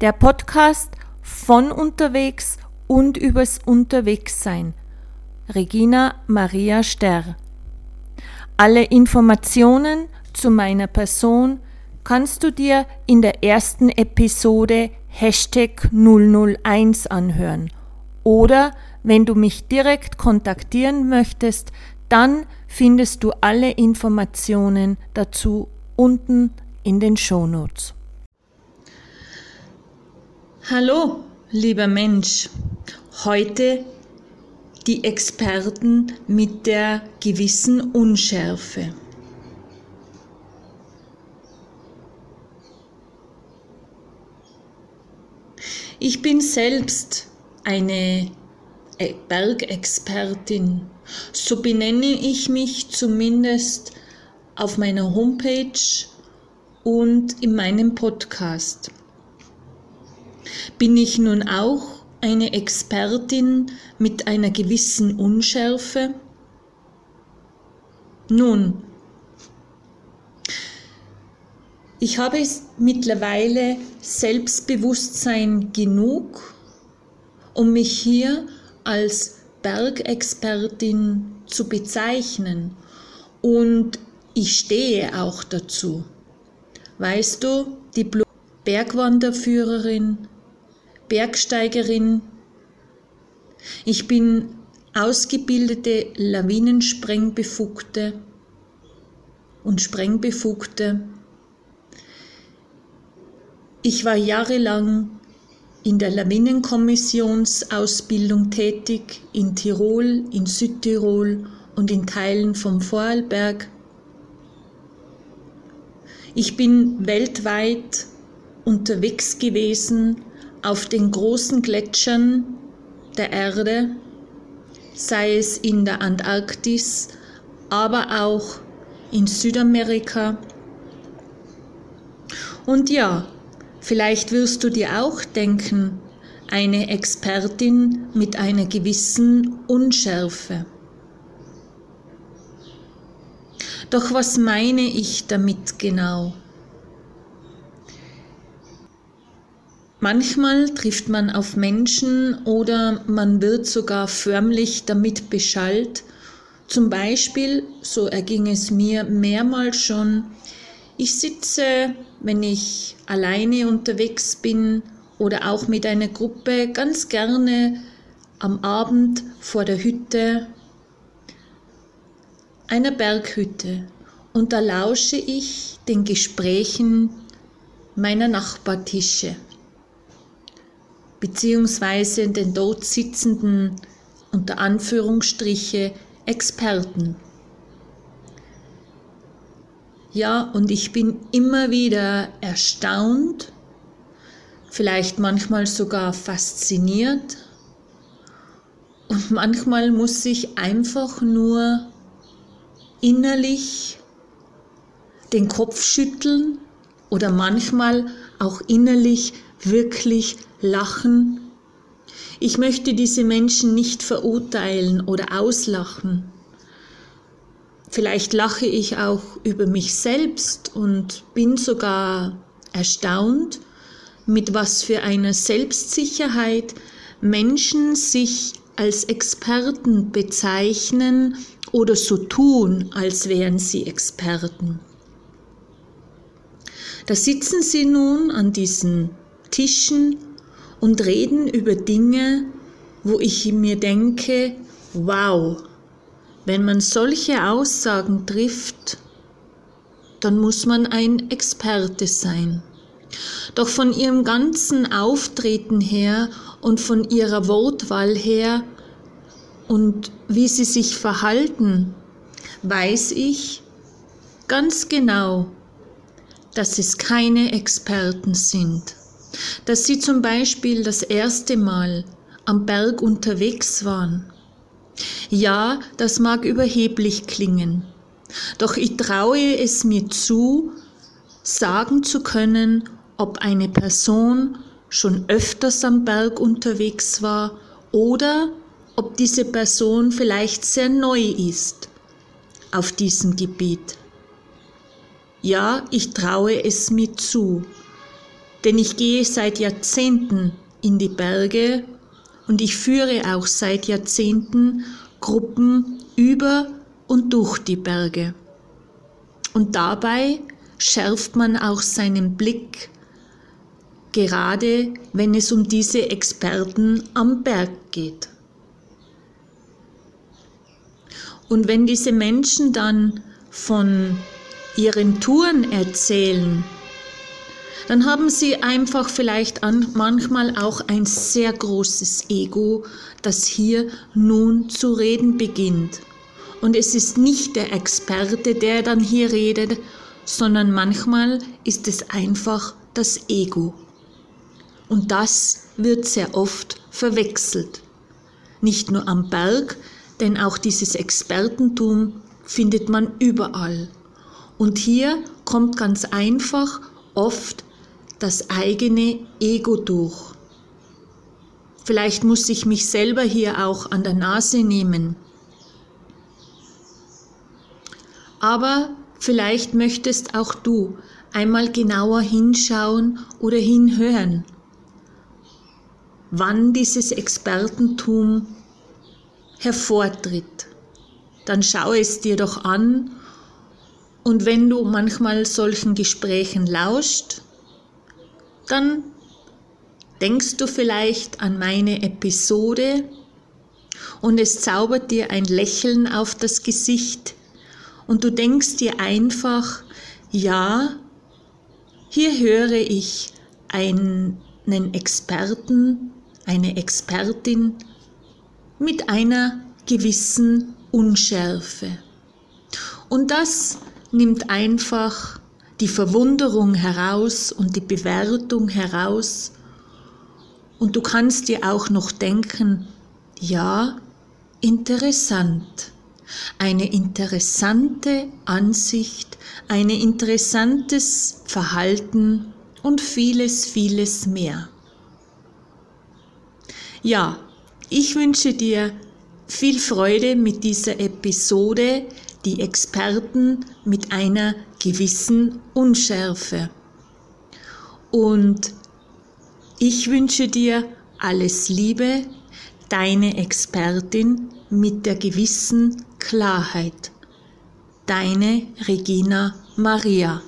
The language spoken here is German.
der Podcast von unterwegs und übers Unterwegssein. Regina Maria Sterr. Alle Informationen zu meiner Person kannst du dir in der ersten Episode Hashtag 001 anhören. Oder wenn du mich direkt kontaktieren möchtest, dann findest du alle Informationen dazu unten in den Shownotes. Hallo, lieber Mensch. Heute die Experten mit der gewissen Unschärfe. Ich bin selbst eine Bergexpertin. So benenne ich mich zumindest auf meiner Homepage und in meinem Podcast. Bin ich nun auch eine Expertin mit einer gewissen Unschärfe? Nun, ich habe mittlerweile Selbstbewusstsein genug, um mich hier als Bergexpertin zu bezeichnen und ich stehe auch dazu. Weißt du, die Bergwanderführerin Bergsteigerin. Ich bin ausgebildete Lawinensprengbefugte und Sprengbefugte. Ich war jahrelang in der Lawinenkommissionsausbildung tätig in Tirol, in Südtirol und in Teilen vom Vorarlberg. Ich bin weltweit unterwegs gewesen auf den großen Gletschern der Erde, sei es in der Antarktis, aber auch in Südamerika. Und ja, vielleicht wirst du dir auch denken, eine Expertin mit einer gewissen Unschärfe. Doch was meine ich damit genau? Manchmal trifft man auf Menschen oder man wird sogar förmlich damit beschallt. Zum Beispiel, so erging es mir mehrmals schon, ich sitze, wenn ich alleine unterwegs bin oder auch mit einer Gruppe, ganz gerne am Abend vor der Hütte, einer Berghütte, und da lausche ich den Gesprächen meiner Nachbartische beziehungsweise den dort sitzenden unter Anführungsstriche Experten. Ja, und ich bin immer wieder erstaunt, vielleicht manchmal sogar fasziniert und manchmal muss ich einfach nur innerlich den Kopf schütteln oder manchmal auch innerlich wirklich lachen. Ich möchte diese Menschen nicht verurteilen oder auslachen. Vielleicht lache ich auch über mich selbst und bin sogar erstaunt, mit was für einer Selbstsicherheit Menschen sich als Experten bezeichnen oder so tun, als wären sie Experten. Da sitzen sie nun an diesen Tischen und reden über Dinge, wo ich mir denke, wow, wenn man solche Aussagen trifft, dann muss man ein Experte sein. Doch von ihrem ganzen Auftreten her und von ihrer Wortwahl her und wie sie sich verhalten, weiß ich ganz genau, dass es keine Experten sind dass sie zum Beispiel das erste Mal am Berg unterwegs waren. Ja, das mag überheblich klingen, doch ich traue es mir zu, sagen zu können, ob eine Person schon öfters am Berg unterwegs war oder ob diese Person vielleicht sehr neu ist auf diesem Gebiet. Ja, ich traue es mir zu, denn ich gehe seit Jahrzehnten in die Berge und ich führe auch seit Jahrzehnten Gruppen über und durch die Berge. Und dabei schärft man auch seinen Blick, gerade wenn es um diese Experten am Berg geht. Und wenn diese Menschen dann von ihren Touren erzählen, dann haben sie einfach vielleicht manchmal auch ein sehr großes Ego, das hier nun zu reden beginnt. Und es ist nicht der Experte, der dann hier redet, sondern manchmal ist es einfach das Ego. Und das wird sehr oft verwechselt. Nicht nur am Berg, denn auch dieses Expertentum findet man überall. Und hier kommt ganz einfach oft das eigene Ego durch. Vielleicht muss ich mich selber hier auch an der Nase nehmen. Aber vielleicht möchtest auch du einmal genauer hinschauen oder hinhören, wann dieses Expertentum hervortritt. Dann schau es dir doch an und wenn du manchmal solchen Gesprächen lauscht, dann denkst du vielleicht an meine Episode und es zaubert dir ein Lächeln auf das Gesicht und du denkst dir einfach, ja, hier höre ich einen Experten, eine Expertin mit einer gewissen Unschärfe. Und das nimmt einfach die Verwunderung heraus und die Bewertung heraus. Und du kannst dir auch noch denken, ja, interessant. Eine interessante Ansicht, ein interessantes Verhalten und vieles, vieles mehr. Ja, ich wünsche dir viel Freude mit dieser Episode, die Experten mit einer gewissen Unschärfe. Und ich wünsche dir alles Liebe, deine Expertin mit der gewissen Klarheit. Deine Regina Maria.